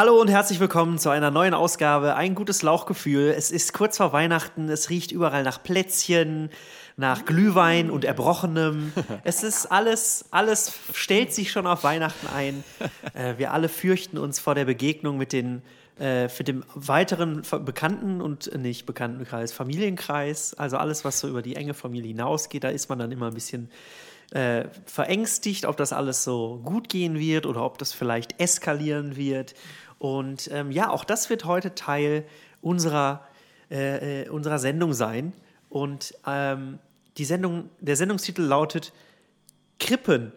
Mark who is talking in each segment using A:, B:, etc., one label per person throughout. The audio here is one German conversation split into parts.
A: Hallo und herzlich willkommen zu einer neuen Ausgabe. Ein gutes Lauchgefühl. Es ist kurz vor Weihnachten. Es riecht überall nach Plätzchen, nach Glühwein und Erbrochenem. Es ist alles, alles stellt sich schon auf Weihnachten ein. Äh, wir alle fürchten uns vor der Begegnung mit den äh, für den weiteren bekannten und nicht bekannten Kreis, Familienkreis, also alles, was so über die enge Familie hinausgeht, da ist man dann immer ein bisschen äh, verängstigt, ob das alles so gut gehen wird oder ob das vielleicht eskalieren wird. Und ähm, ja, auch das wird heute Teil unserer, äh, äh unserer Sendung sein. Und ähm, die Sendung, der Sendungstitel lautet Krippen.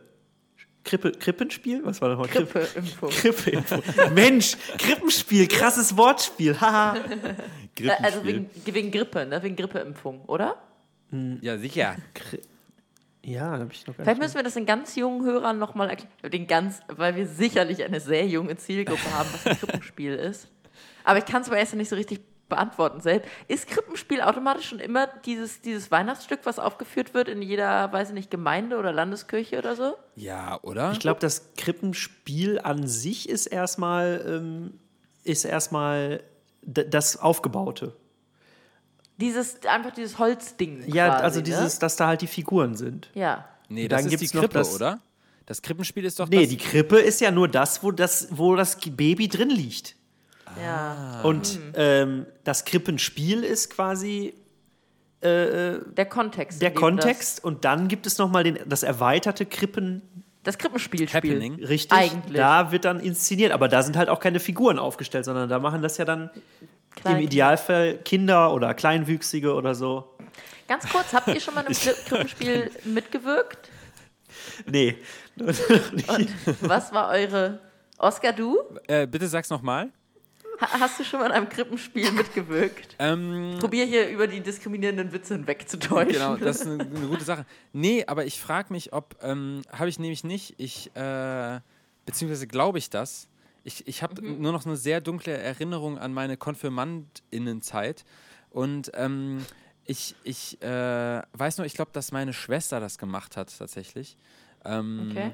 A: Krippe, Krippenspiel? Was war das heute?
B: Krippeimpfung.
A: Krippeimpfung. Mensch, Krippenspiel, krasses Wortspiel. Haha.
B: also wegen, wegen Grippe, ne? wegen Grippeimpfung, oder?
C: Ja, sicher.
A: Kri ja, habe ich noch gar
B: Vielleicht müssen wir das den ganz jungen Hörern nochmal erklären, den ganz, weil wir sicherlich eine sehr junge Zielgruppe haben, was ein Krippenspiel ist. Aber ich kann es aber erst nicht so richtig beantworten selbst. Ist Krippenspiel automatisch schon immer dieses, dieses Weihnachtsstück, was aufgeführt wird in jeder, weiß ich nicht, Gemeinde oder Landeskirche oder so?
C: Ja, oder?
A: Ich glaube, das Krippenspiel an sich ist erstmal, ähm, ist erstmal das Aufgebaute.
B: Dieses, einfach dieses Holzding.
A: Ja,
B: quasi,
A: also
B: ne?
A: dieses, dass da halt die Figuren sind.
B: Ja.
C: Nee,
A: Dann
C: das ist
A: gibt's
C: die Krippe,
A: das-
C: oder? Das Krippenspiel ist doch
A: Nee,
C: das.
A: die Krippe ist ja nur das, wo das, wo das Baby drin liegt.
B: Ja.
A: Und ähm, das Krippenspiel ist quasi äh,
B: Der Kontext.
A: der Kontext. Und dann gibt es nochmal den, das erweiterte Krippen.
B: Das, das Krippenspiel
C: Happening.
A: Richtig.
B: Eigentlich.
A: Da wird dann inszeniert. Aber da sind halt auch keine Figuren aufgestellt, sondern da machen das ja dann
B: Klein-
A: im Idealfall Kinder oder Kleinwüchsige oder so.
B: Ganz kurz, habt ihr schon mal in einem Kri- Krippenspiel mitgewirkt?
A: Nee.
B: Und was war eure. Oscar, du?
C: Äh, bitte sag's nochmal.
B: Ha hast du schon mal in einem Krippenspiel mitgewirkt?
C: Ähm,
B: Probier hier über die diskriminierenden Witze hinwegzutäuschen.
C: genau, das ist eine, eine gute Sache. Nee, aber ich frage mich, ob, ähm, habe ich nämlich nicht, ich, äh, beziehungsweise glaube ich das. Ich, ich habe nur noch eine sehr dunkle Erinnerung an meine Konfirmandinnenzeit. Und ähm, ich, ich äh, weiß nur, ich glaube, dass meine Schwester das gemacht hat tatsächlich. Ähm,
B: Okay.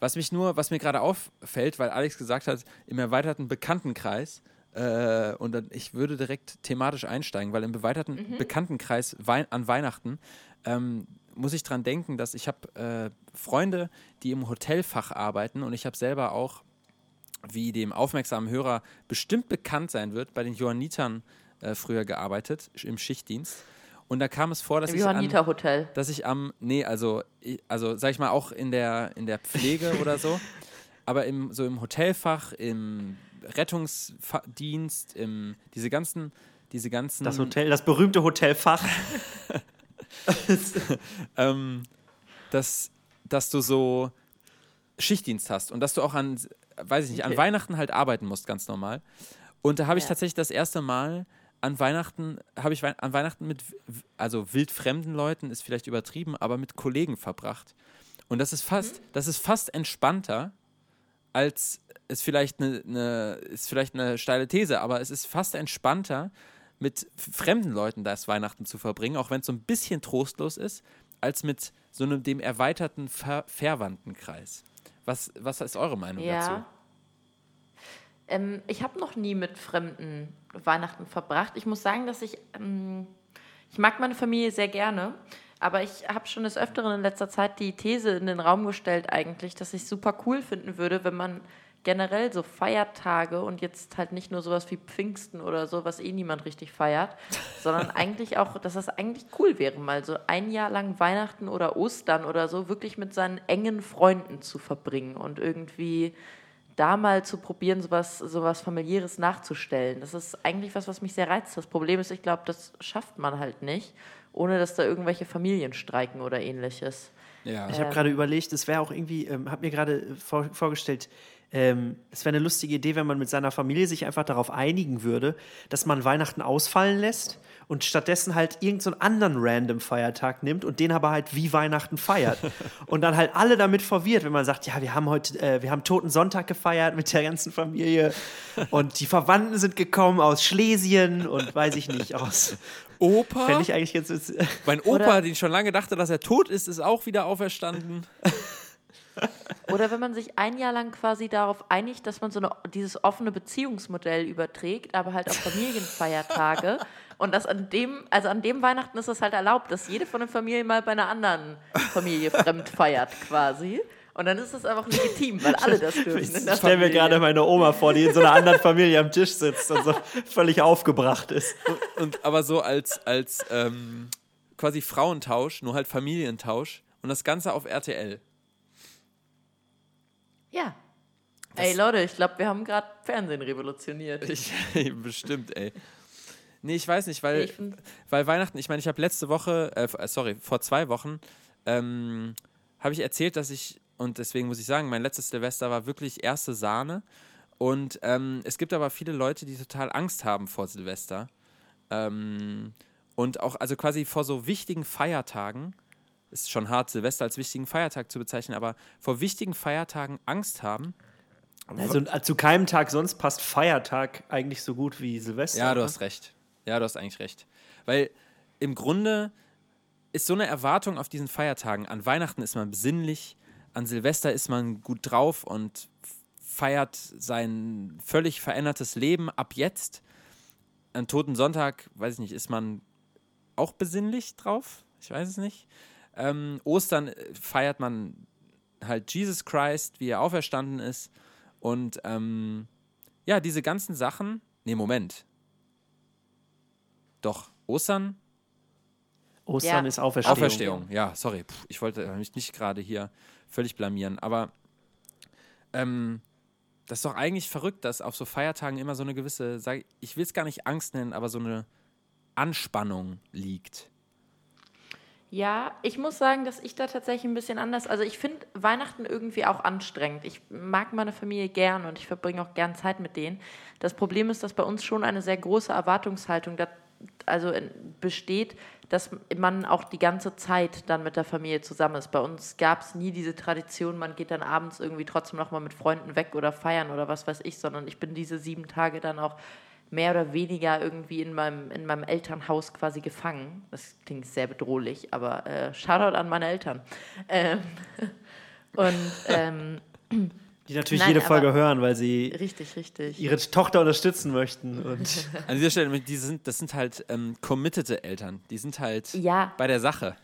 C: Was mich nur, was mir gerade auffällt, weil Alex gesagt hat, im erweiterten Bekanntenkreis, äh, und dann, ich würde direkt thematisch einsteigen, weil im erweiterten Bekanntenkreis Wei an Weihnachten ähm, muss ich dran denken, dass ich habe äh, Freunde, die im Hotelfach arbeiten und ich habe selber auch, wie dem aufmerksamen Hörer bestimmt bekannt sein wird, bei den Johannitern äh, früher gearbeitet, im Schichtdienst. Und da kam es vor, dass
B: Im
C: ich an,
B: Johanniter Hotel.
C: dass ich am, nee, also, also sag ich mal, auch in der, in der Pflege oder so, aber im, so im Hotelfach, im Rettungsdienst, im, diese ganzen, diese ganzen,
A: Das Hotel, das berühmte Hotelfach.
C: ähm, dass, dass du so Schichtdienst hast und dass du auch an, weiß ich nicht, an
B: Okay.
C: Weihnachten halt arbeiten musst, ganz normal. Und da habe ich
B: Ja.
C: tatsächlich das erste Mal an Weihnachten, habe ich an Weihnachten mit, also wildfremden Leuten, ist vielleicht übertrieben, aber mit Kollegen verbracht. Und das ist fast, das ist fast entspannter, als es vielleicht eine, eine, ist vielleicht eine steile These, aber es ist fast entspannter, mit fremden Leuten das Weihnachten zu verbringen, auch wenn es so ein bisschen trostlos ist, als mit so einem dem erweiterten Ver Verwandtenkreis. Was, was ist eure Meinung dazu?
B: Ja. Ähm, ich habe noch nie mit Fremden Weihnachten verbracht. Ich muss sagen, dass ich, ähm, ich mag meine Familie sehr gerne, aber ich habe schon des Öfteren in letzter Zeit die These in den Raum gestellt eigentlich, dass ich super cool finden würde, wenn man generell so Feiertage und jetzt halt nicht nur sowas wie Pfingsten oder so, was eh niemand richtig feiert, sondern eigentlich auch, dass das eigentlich cool wäre, mal so ein Jahr lang Weihnachten oder Ostern oder so wirklich mit seinen engen Freunden zu verbringen und irgendwie da mal zu probieren, sowas, sowas familiäres nachzustellen. Das ist eigentlich was, was mich sehr reizt. Das Problem ist, ich glaube, das schafft man halt nicht, ohne dass da irgendwelche Familien streiken oder ähnliches.
C: Ja.
A: Ich habe gerade überlegt, es wäre auch irgendwie, ähm, habe mir gerade vor, vorgestellt, ähm, es wäre eine lustige Idee, wenn man mit seiner Familie sich einfach darauf einigen würde, dass man Weihnachten ausfallen lässt und stattdessen halt irgendeinen so anderen random Feiertag nimmt und den aber halt wie Weihnachten feiert. und dann halt alle damit verwirrt, wenn man sagt, ja, wir haben heute, äh, wir haben Toten Sonntag gefeiert mit der ganzen Familie und die Verwandten sind gekommen aus Schlesien und weiß ich nicht, aus.
C: Opa?
A: Fände ich eigentlich jetzt.
C: Mein Opa,
B: Oder-
C: den ich schon lange dachte, dass er tot ist, ist auch wieder auferstanden.
B: Oder wenn man sich ein Jahr lang quasi darauf einigt, dass man so eine, dieses offene Beziehungsmodell überträgt, aber halt auf Familienfeiertage. Und das an dem, also an dem Weihnachten ist es halt erlaubt, dass jede von den Familien mal bei einer anderen Familie fremd feiert quasi. Und dann ist es einfach legitim, weil alle das dürfen.
A: Ich stelle mir gerade meine Oma vor, die in so einer anderen Familie am Tisch sitzt und so völlig aufgebracht ist.
C: Und, und aber so als, als ähm, quasi Frauentausch, nur halt Familientausch und das Ganze auf RTL.
B: Ja. ey Leute, ich glaube, wir haben gerade Fernsehen revolutioniert.
C: Ich, bestimmt, ey. Nee, ich weiß nicht, weil, weil Weihnachten, ich meine, ich habe letzte Woche, äh, sorry, vor zwei Wochen, ähm, habe ich erzählt, dass ich, und deswegen muss ich sagen, mein letztes Silvester war wirklich erste Sahne. Und ähm, es gibt aber viele Leute, die total Angst haben vor Silvester. Ähm, und auch, also quasi vor so wichtigen Feiertagen, ist schon hart, Silvester als wichtigen Feiertag zu bezeichnen, aber vor wichtigen Feiertagen Angst haben.
A: Also zu keinem Tag sonst passt Feiertag eigentlich so gut wie Silvester.
C: Ja, du
A: ne?
C: hast recht. Ja, du hast eigentlich recht. Weil im Grunde ist so eine Erwartung auf diesen Feiertagen. An Weihnachten ist man besinnlich, an Silvester ist man gut drauf und feiert sein völlig verändertes Leben ab jetzt. An Toten Sonntag, weiß ich nicht, ist man auch besinnlich drauf? Ich weiß es nicht. Ähm, Ostern äh, feiert man halt Jesus Christ, wie er auferstanden ist. Und ähm, ja, diese ganzen Sachen. Nee, Moment. Doch, Ostern?
A: Ostern
B: Ja.
A: ist Auferstehung.
C: Auferstehung, ja, sorry. Puh, ich wollte mich nicht gerade hier völlig blamieren. Aber ähm, das ist doch eigentlich verrückt, dass auf so Feiertagen immer so eine gewisse, sag, ich will es gar nicht Angst nennen, aber so eine Anspannung liegt.
B: Ja, ich muss sagen, dass ich da tatsächlich ein bisschen anders. Also ich finde Weihnachten irgendwie auch anstrengend. Ich mag meine Familie gern und ich verbringe auch gern Zeit mit denen. Das Problem ist, dass bei uns schon eine sehr große Erwartungshaltung da, also besteht, dass man auch die ganze Zeit dann mit der Familie zusammen ist. Bei uns gab es nie diese Tradition, man geht dann abends irgendwie trotzdem noch mal mit Freunden weg oder feiern oder was weiß ich, sondern ich bin diese sieben Tage dann auch mehr oder weniger irgendwie in meinem, in meinem Elternhaus quasi gefangen. Das klingt sehr bedrohlich, aber äh, Shoutout an meine Eltern. Ähm, und ähm,
A: Die natürlich
B: Nein,
A: jede Folge hören, weil sie
B: richtig, richtig.
A: ihre Tochter unterstützen möchten. Und
C: An dieser Stelle, die sind, das sind halt ähm, committete Eltern. Die sind halt
B: Ja.
C: bei der Sache.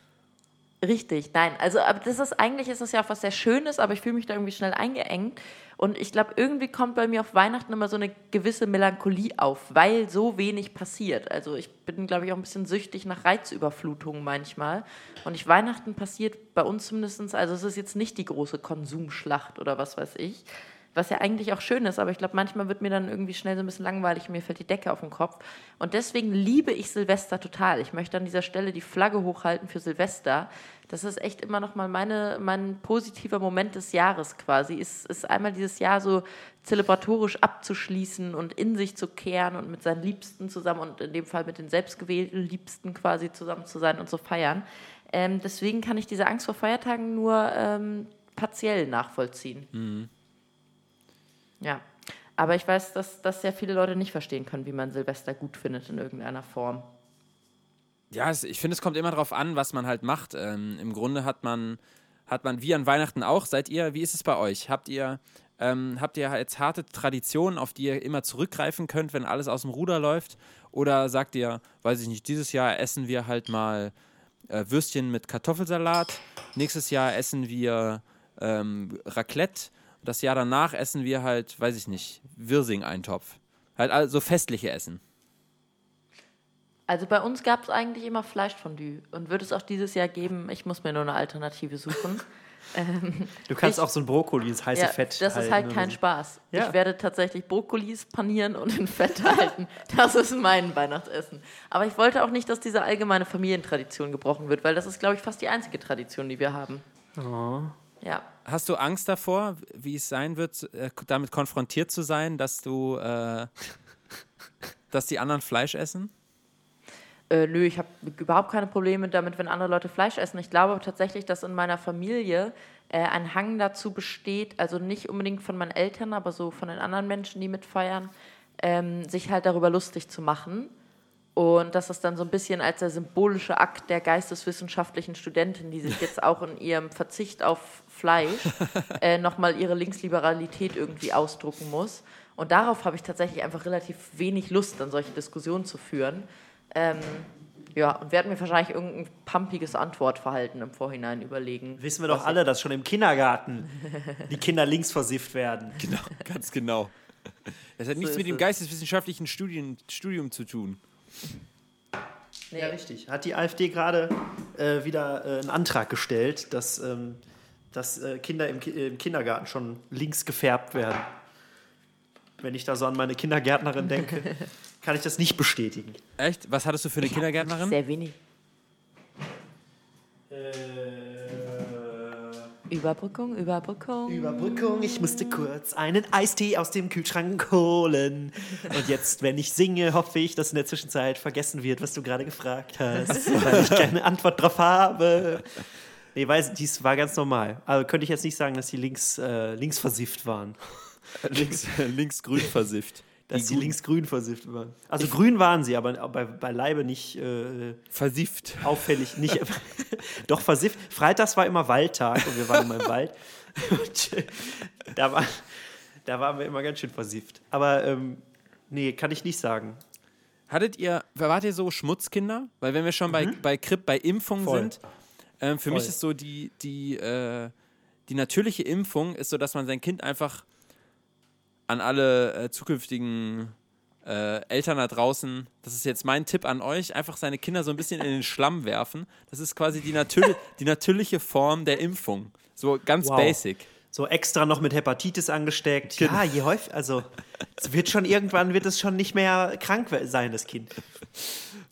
B: Richtig, nein. Also, aber das ist eigentlich ist das ja auch was sehr Schönes, aber ich fühle mich da irgendwie schnell eingeengt. Und ich glaube, irgendwie kommt bei mir auf Weihnachten immer so eine gewisse Melancholie auf, weil so wenig passiert. Also ich bin, glaube ich, auch ein bisschen süchtig nach Reizüberflutungen manchmal. Und ich Weihnachten passiert bei uns zumindest, also es ist jetzt nicht die große Konsumschlacht oder was weiß ich. Was ja eigentlich auch schön ist, aber ich glaube, manchmal wird mir dann irgendwie schnell so ein bisschen langweilig und mir fällt die Decke auf den Kopf. Und deswegen liebe ich Silvester total. Ich möchte an dieser Stelle die Flagge hochhalten für Silvester. Das ist echt immer noch mal meine, mein positiver Moment des Jahres quasi. Ist, ist einmal dieses Jahr so zelebratorisch abzuschließen und in sich zu kehren und mit seinen Liebsten zusammen und in dem Fall mit den selbstgewählten Liebsten quasi zusammen zu sein und zu feiern. Ähm, deswegen kann ich diese Angst vor Feiertagen nur ähm, partiell nachvollziehen. Ja, aber ich weiß, dass, dass sehr viele Leute nicht verstehen können, wie man Silvester gut findet in irgendeiner Form.
C: Ja, ich finde, es kommt immer darauf an, was man halt macht. Ähm, Im Grunde hat man, hat man wie an Weihnachten auch, seid ihr, wie ist es bei euch? Habt ihr, ähm, habt ihr jetzt harte Traditionen, auf die ihr immer zurückgreifen könnt, wenn alles aus dem Ruder läuft? Oder sagt ihr, weiß ich nicht, dieses Jahr essen wir halt mal äh, Würstchen mit Kartoffelsalat, nächstes Jahr essen wir ähm, Raclette, das Jahr danach essen wir halt, weiß ich nicht, Wirsing-Eintopf. Halt also festliche Essen.
B: Also bei uns gab es eigentlich immer Fleischfondue und wird es auch dieses Jahr geben. Ich muss mir nur eine Alternative suchen. ähm,
A: du kannst
B: Ich-
A: auch so ein Brokkoli ins heiße
B: ja,
A: Fett
B: das ist
A: halten
B: halt
A: oder
B: kein
A: so.
B: Spaß.
A: Ja.
B: Ich werde tatsächlich Brokkolis panieren und in Fett halten. Das ist mein Weihnachtsessen. Aber ich wollte auch nicht, dass diese allgemeine Familientradition gebrochen wird, weil das ist, glaube ich, fast die einzige Tradition, die wir haben.
A: Oh.
B: Ja.
C: Hast du Angst davor, wie es sein wird, äh, damit konfrontiert zu sein, dass du, äh, dass die anderen Fleisch essen?
B: Äh, nö, ich habe überhaupt keine Probleme damit, wenn andere Leute Fleisch essen. Ich glaube tatsächlich, dass in meiner Familie äh, ein Hang dazu besteht, also nicht unbedingt von meinen Eltern, aber so von den anderen Menschen, die mitfeiern, ähm, sich halt darüber lustig zu machen. Und das ist dann so ein bisschen als der symbolische Akt der geisteswissenschaftlichen Studentin, die sich jetzt auch in ihrem Verzicht auf Fleisch äh, nochmal ihre Linksliberalität irgendwie ausdrucken muss. Und darauf habe ich tatsächlich einfach relativ wenig Lust, dann solche Diskussionen zu führen. Ähm, ja, und werde mir wahrscheinlich irgendein pumpiges Antwortverhalten im Vorhinein überlegen.
A: Wissen wir doch alle, dass schon im Kindergarten die Kinder links versifft werden.
C: Genau, ganz genau. Das hat nichts
B: ist
C: mit dem
B: es.
C: geisteswissenschaftlichen Studien, Studium zu tun.
B: Nee.
A: Ja, richtig. Hat die AfD gerade äh, wieder äh, einen Antrag gestellt, dass, ähm, dass äh, Kinder im, Ki im Kindergarten schon links gefärbt werden. Wenn ich da so an meine Kindergärtnerin denke, kann ich das nicht bestätigen.
C: Echt? Was hattest du für eine Kindergärtnerin?
B: Sehr wenig. Überbrückung, Überbrückung.
A: Überbrückung, ich musste kurz einen Eistee aus dem Kühlschrank holen. Und jetzt, wenn ich singe, hoffe ich, dass in der Zwischenzeit vergessen wird, was du gerade gefragt hast, weil ich keine Antwort drauf habe. Nee, weiß, dies war ganz normal. Also könnte ich jetzt nicht sagen, dass die links, äh, links versifft waren.
C: links, links grün versifft.
A: Dass die,
C: guten-
A: links-grün versifft waren. Also grün waren sie, aber bei, bei Leibe nicht äh,
C: Versifft.
A: auffällig. Nicht, doch versifft. Freitags war immer Waldtag und wir waren immer im Wald. Und, äh, da, war, da waren wir immer ganz schön versifft. Aber ähm, nee, kann ich nicht sagen.
C: Hattet ihr, wart ihr so Schmutzkinder? Weil wenn wir schon bei, bei Kripp, bei Impfungen
A: Voll.
C: sind, ähm, für mich
A: Voll.
C: ist so die, die, äh, die natürliche Impfung ist so, dass man sein Kind einfach an alle äh, zukünftigen äh, Eltern da draußen, das ist jetzt mein Tipp an euch, einfach seine Kinder so ein bisschen in den Schlamm werfen. Das ist quasi die, natür die natürliche Form der Impfung. So ganz
A: Wow.
C: basic.
A: So extra noch mit Hepatitis angesteckt. Ja, je häufig, also es wird schon irgendwann wird es schon nicht mehr krank sein, das Kind.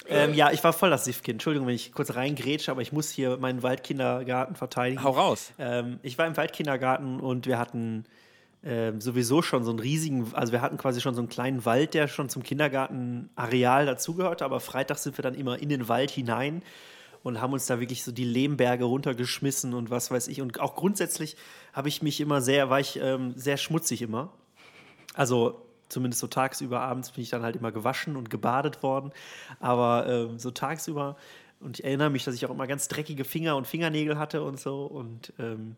A: Ähm, ja, ich war voll das Siffkind. Entschuldigung, wenn ich kurz reingrätsche, aber ich muss hier meinen Waldkindergarten verteidigen.
C: Hau raus.
A: Ähm, ich war im Waldkindergarten und wir hatten ähm, sowieso schon so einen riesigen, also wir hatten quasi schon so einen kleinen Wald, der schon zum Kindergartenareal dazugehörte, aber freitags sind wir dann immer in den Wald hinein und haben uns da wirklich so die Lehmberge runtergeschmissen und was weiß ich. Und auch grundsätzlich habe ich mich immer sehr, war ich ähm, sehr schmutzig immer. Also zumindest so tagsüber, abends bin ich dann halt immer gewaschen und gebadet worden. Aber ähm, so tagsüber, und ich erinnere mich, dass ich auch immer ganz dreckige Finger und Fingernägel hatte und so. Und ähm,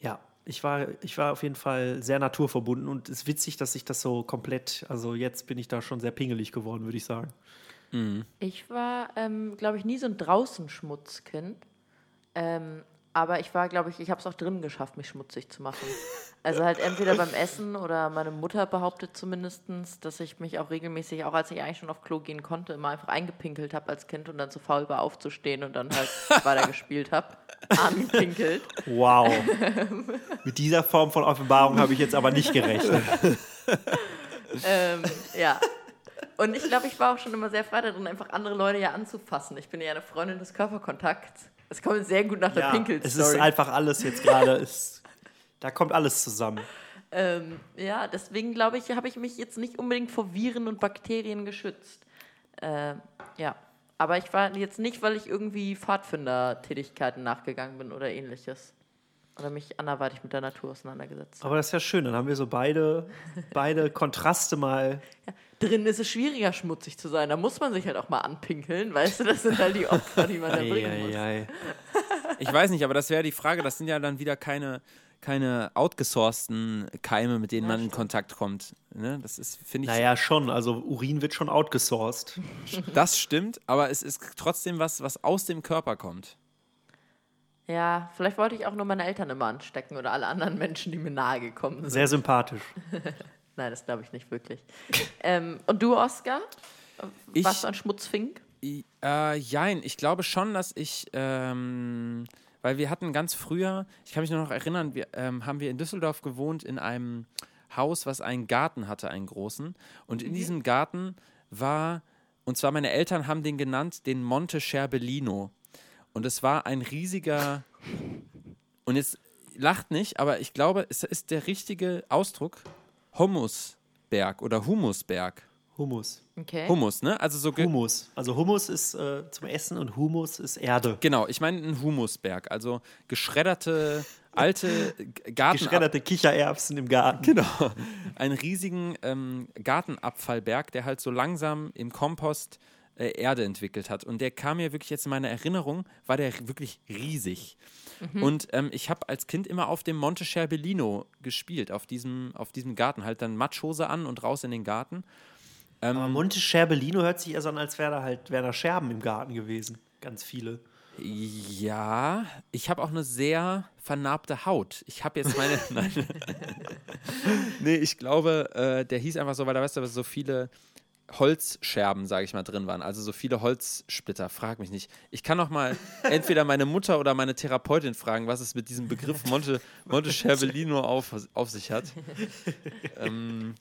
A: ja, ich war, ich war auf jeden Fall sehr naturverbunden und es ist witzig, dass ich das so komplett, also jetzt bin ich da schon sehr pingelig geworden, würde ich sagen.
B: Ich war, ähm, glaube ich, nie so ein Draußenschmutzkind. Ähm, aber ich war, glaube ich, ich habe es auch drinnen geschafft, mich schmutzig zu machen. Also halt entweder beim Essen oder meine Mutter behauptet zumindest, dass ich mich auch regelmäßig, auch als ich eigentlich schon auf Klo gehen konnte, immer einfach eingepinkelt habe als Kind und dann zu faul war aufzustehen und dann halt weiter gespielt habe. Angepinkelt.
A: Wow. Mit dieser Form von Offenbarung habe ich jetzt aber nicht gerechnet.
B: ähm, ja. Und ich glaube, ich war auch schon immer sehr frei darin, einfach andere Leute ja anzufassen. Ich bin ja eine Freundin des Körperkontakts. Es kommt sehr gut nach der
A: Ja,
B: Pinkel-Story.
A: es ist einfach alles jetzt gerade, da kommt alles zusammen.
B: Ähm, ja, deswegen glaube ich, habe ich mich jetzt nicht unbedingt vor Viren und Bakterien geschützt. Äh, ja, aber ich war jetzt nicht, weil ich irgendwie Pfadfinder-Tätigkeiten nachgegangen bin oder ähnliches. Oder mich anderweitig mit der Natur auseinandergesetzt.
A: Aber das ist ja schön, dann haben wir so beide, beide Kontraste mal.
B: Drin ist es schwieriger, schmutzig zu sein. Da muss man sich halt auch mal anpinkeln, weißt du? Das sind halt die Opfer, die man da bringen muss.
A: Eieiei.
C: Ich weiß nicht, aber das wäre die Frage, das sind ja dann wieder keine, keine outgesourcten Keime, mit denen
B: Ja,
C: man in. Kontakt kommt. Ne? Das ist, finde ich,
A: Naja, schon. Also Urin wird schon outgesourced.
C: das stimmt, aber es ist trotzdem was, was aus dem Körper kommt.
B: Ja, vielleicht wollte ich auch nur meine Eltern immer anstecken oder alle anderen Menschen, die mir nahe gekommen sind.
A: Sehr sympathisch.
B: Nein, das glaube ich nicht wirklich. ähm, und du, Oskar?
C: Ich-
B: Warst du ein Schmutzfink?
C: Äh, jein, ich glaube schon, dass ich, ähm, weil wir hatten ganz früher, ich kann mich nur noch erinnern, wir, ähm, haben wir in Düsseldorf gewohnt in einem Haus, was einen Garten hatte, einen großen. Und in diesem Garten war, und zwar meine Eltern haben den genannt, den Monte Scherbellino. Und es war ein riesiger, und jetzt lacht nicht, aber ich glaube, es ist der richtige Ausdruck, Humusberg oder Humusberg.
A: Humus.
B: Okay.
C: Humus, ne? Also so
A: Humus. Also Humus ist äh, zum Essen und Humus ist Erde.
C: Genau, ich meine ein Humusberg, also geschredderte alte Garten
A: Geschredderte Kichererbsen im Garten.
C: genau, einen riesigen ähm, Gartenabfallberg, der halt so langsam im Kompost äh, Erde entwickelt hat. Und der kam mir wirklich jetzt in meiner Erinnerung, war der wirklich riesig. Und ähm, ich habe als Kind immer auf dem Monte Scherbellino gespielt, auf diesem, auf diesem Garten. Halt dann Matschhose an und raus in den Garten.
A: Aber Monte Scherbellino hört sich eher so an, als wäre da halt da Scherben im Garten gewesen. Ganz viele.
C: Ja, ich habe auch eine sehr vernarbte Haut. Ich habe jetzt meine. nein. nee, ich glaube, äh, der hieß einfach so, weil da weißt du, so viele Holzscherben, sage ich mal, drin waren. Also so viele Holzsplitter. Frag mich nicht. Ich kann noch mal entweder meine Mutter oder meine Therapeutin fragen, was es mit diesem Begriff Monte, Monte Scherbellino auf, auf sich hat. ähm,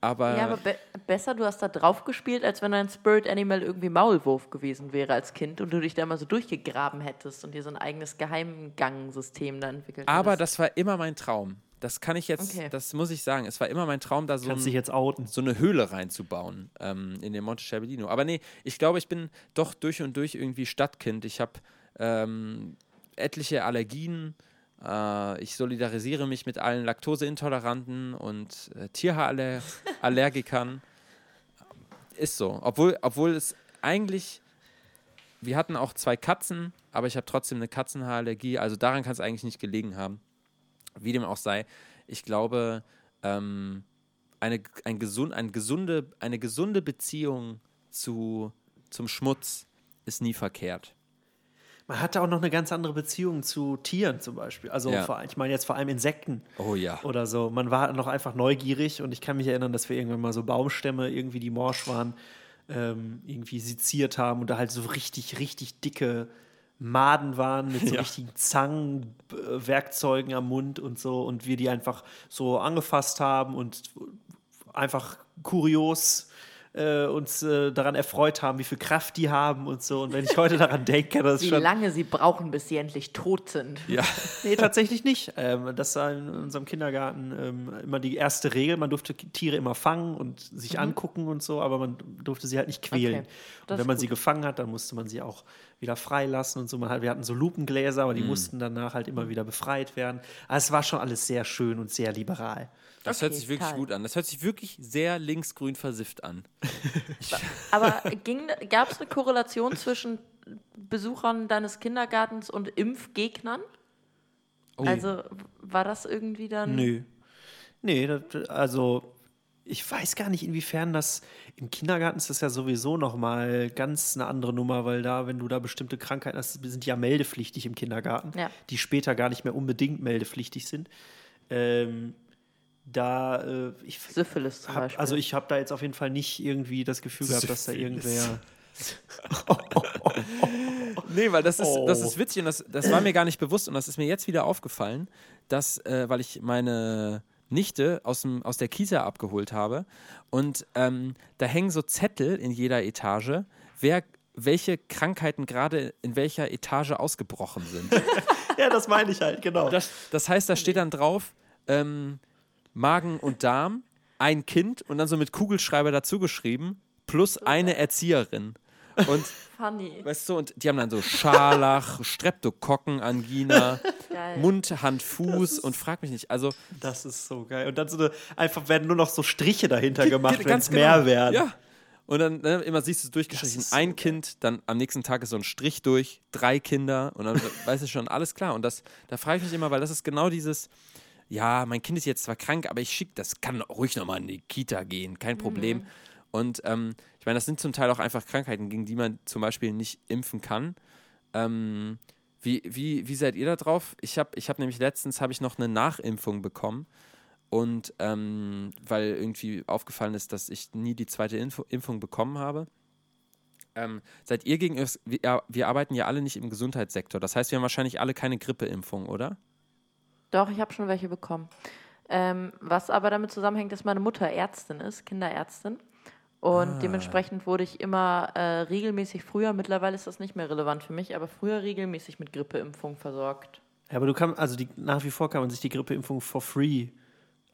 C: aber,
B: Ja, aber be besser, du hast da drauf gespielt, als wenn dein Spirit Animal irgendwie Maulwurf gewesen wäre als Kind und du dich da mal so durchgegraben hättest und dir so ein eigenes Geheimgangsystem da entwickelt
C: aber
B: hättest.
C: das war immer mein Traum. Das kann ich jetzt,
B: Okay.
C: das muss ich sagen. Es war immer mein Traum, da so ein,
A: dich jetzt outen.
C: so eine Höhle reinzubauen ähm, in den Monte Scherbellino. Aber nee, ich glaube, ich bin doch durch und durch irgendwie Stadtkind. Ich habe ähm, etliche Allergien. Äh, ich solidarisiere mich mit allen Laktoseintoleranten und äh, Tierhaarallergikern. Ist so. Obwohl, obwohl es eigentlich. Wir hatten auch zwei Katzen, aber ich habe trotzdem eine Katzenhaarallergie. Also daran kann es eigentlich nicht gelegen haben. Wie dem auch sei. Ich glaube, ähm, eine, ein gesund, ein gesunde, eine gesunde Beziehung zu, zum Schmutz ist nie verkehrt.
A: Man hatte auch noch eine ganz andere Beziehung zu Tieren zum Beispiel. Also
C: Ja.
A: vor, ich meine jetzt vor allem Insekten
C: Oh ja.
A: oder so. Man war noch einfach neugierig und ich kann mich erinnern, dass wir irgendwann mal so Baumstämme, irgendwie die morsch waren, ähm, irgendwie seziert haben und da halt so richtig, richtig dicke Maden waren mit so
C: Ja.
A: richtigen Zangen, Werkzeugen am Mund und so und wir die einfach so angefasst haben und einfach kurios äh, uns äh, daran erfreut haben, wie viel Kraft die haben und so. Und wenn ich heute daran denke, das ist
B: Wie
A: schon.
B: lange sie brauchen, bis sie endlich tot sind.
C: Ja.
A: Nee, tatsächlich nicht. Ähm, das war in unserem Kindergarten ähm, immer die erste Regel. Man durfte Tiere immer fangen und sich angucken und so, aber man durfte sie halt nicht quälen.
B: Okay,
A: Und wenn man
B: ist
A: sie
B: gut.
A: gefangen hat, dann musste man sie auch wieder freilassen und so. Man hat, wir hatten so Lupengläser, aber die
C: Mhm.
A: mussten danach halt immer wieder befreit werden. Also es war schon alles sehr schön und sehr liberal.
C: Das
B: Okay,
C: hört sich wirklich
B: toll.
C: gut an. Das hört sich wirklich sehr linksgrün versifft an.
B: Aber gab es eine Korrelation zwischen Besuchern deines Kindergartens und Impfgegnern?
C: Oh.
B: Also war das irgendwie dann.
A: Nö. Nee, das, also ich weiß gar nicht, inwiefern das im Kindergarten ist das ja sowieso nochmal ganz eine andere Nummer, weil da, wenn du da bestimmte Krankheiten hast, sind die ja meldepflichtig im Kindergarten,
B: Ja.
A: die später gar nicht mehr unbedingt meldepflichtig sind. Ähm, da, äh, ich
B: Syphilis zum
A: hab,
B: Beispiel.
A: also ich habe da jetzt auf jeden Fall nicht irgendwie das Gefühl gehabt, dass da
C: Syphilis.
A: irgendwer.
C: Nee, weil das ist, das
A: Oh.
C: ist witzig und das, das war mir gar nicht bewusst und das ist mir jetzt wieder aufgefallen, dass, äh, weil ich meine Nichte aus, dem, aus der Kita abgeholt habe und ähm, da hängen so Zettel in jeder Etage, wer, welche Krankheiten gerade in welcher Etage ausgebrochen sind.
A: ja, das meine ich halt, genau.
C: Das, das heißt, da steht dann drauf, ähm, Magen und Darm, ein Kind und dann so mit Kugelschreiber dazu geschrieben, plus eine Erzieherin. Und
B: Funny.
C: Weißt du, und die haben dann so Scharlach, Streptokokken, Angina,
B: Geil.
C: Mund, Hand, Fuß und frag mich nicht. Also
A: Das ist so geil. Und dann so eine, einfach werden nur noch so Striche dahinter gemacht, wenn es mehr werden.
C: Ja. Und dann ne, immer siehst du es durchgestrichen.
A: So
C: Ein
A: geil.
C: Kind, dann am nächsten Tag ist so ein Strich durch, drei Kinder und dann weißt du schon, alles klar. Und das, da frage ich mich immer, weil das ist genau dieses, ja, mein Kind ist jetzt zwar krank, aber ich schicke, das kann ruhig nochmal in die Kita gehen, kein Problem. Und ähm, ich meine, das sind zum Teil auch einfach Krankheiten, gegen die man zum Beispiel nicht impfen kann. Ähm, wie, wie, wie seid ihr da drauf? Ich habe ich hab nämlich letztens habe ich noch eine Nachimpfung bekommen. Und ähm, weil irgendwie aufgefallen ist, dass ich nie die zweite Info Impfung bekommen habe. Ähm, seid ihr gegen wir, wir arbeiten ja alle nicht im Gesundheitssektor. Das heißt, wir haben wahrscheinlich alle keine Grippeimpfung, oder?
B: Doch, ich habe schon welche bekommen. Ähm, was aber damit zusammenhängt, dass meine Mutter Ärztin ist, Kinderärztin. Und
C: Ah.
B: dementsprechend wurde ich immer äh, regelmäßig früher, mittlerweile ist das nicht mehr relevant für mich, aber früher regelmäßig mit Grippeimpfung versorgt.
A: Ja, aber du kannst, also die, nach wie vor kann man sich die Grippeimpfung for free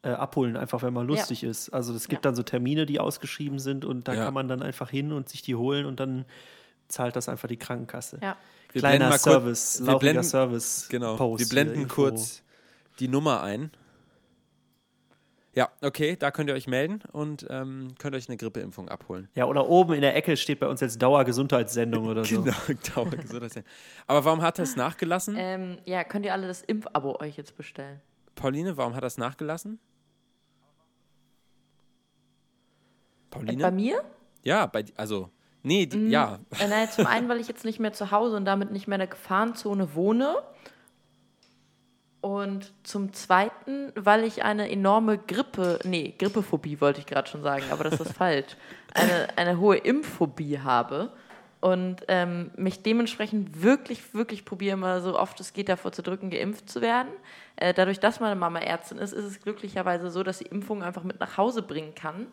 A: äh, abholen, einfach wenn man lustig ist. Also es gibt
B: Ja.
A: dann so Termine, die ausgeschrieben sind und da
C: Ja.
A: kann man dann einfach hin und sich die holen und dann zahlt das einfach die Krankenkasse.
B: Ja.
C: Wir
A: Kleiner
C: blenden mal kurz-
A: Service,
C: wir
A: laufender
C: blenden-
A: Service.
C: Genau.
A: Post
C: wir
A: hier,
C: blenden
A: Info.
C: kurz die Nummer ein. Ja, okay, da könnt ihr euch melden und ähm, könnt euch eine Grippeimpfung abholen.
A: Ja, oder oben in der Ecke steht bei uns jetzt Dauergesundheitssendung oder so.
C: Genau, Dauergesundheitssendung. Aber warum hat das nachgelassen?
B: Ähm, ja, könnt ihr alle das Impfabo euch jetzt bestellen?
C: Pauline, warum hat das nachgelassen?
B: Bei
C: Pauline?
B: mir?
C: Ja, bei, also, nee, die, ja.
B: Äh, naja, zum einen, weil ich jetzt nicht mehr zu Hause und damit nicht mehr in der Gefahrenzone wohne. Und zum zweiten, weil ich eine enorme Grippe, nee, Grippephobie wollte ich gerade schon sagen, aber das ist falsch. Eine, eine hohe Impfphobie habe und ähm, mich dementsprechend wirklich, wirklich probiere, mal so oft es geht, davor zu drücken, geimpft zu werden. Äh, dadurch, dass meine Mama Ärztin ist, ist es glücklicherweise so, dass sie Impfungen einfach mit nach Hause bringen kann.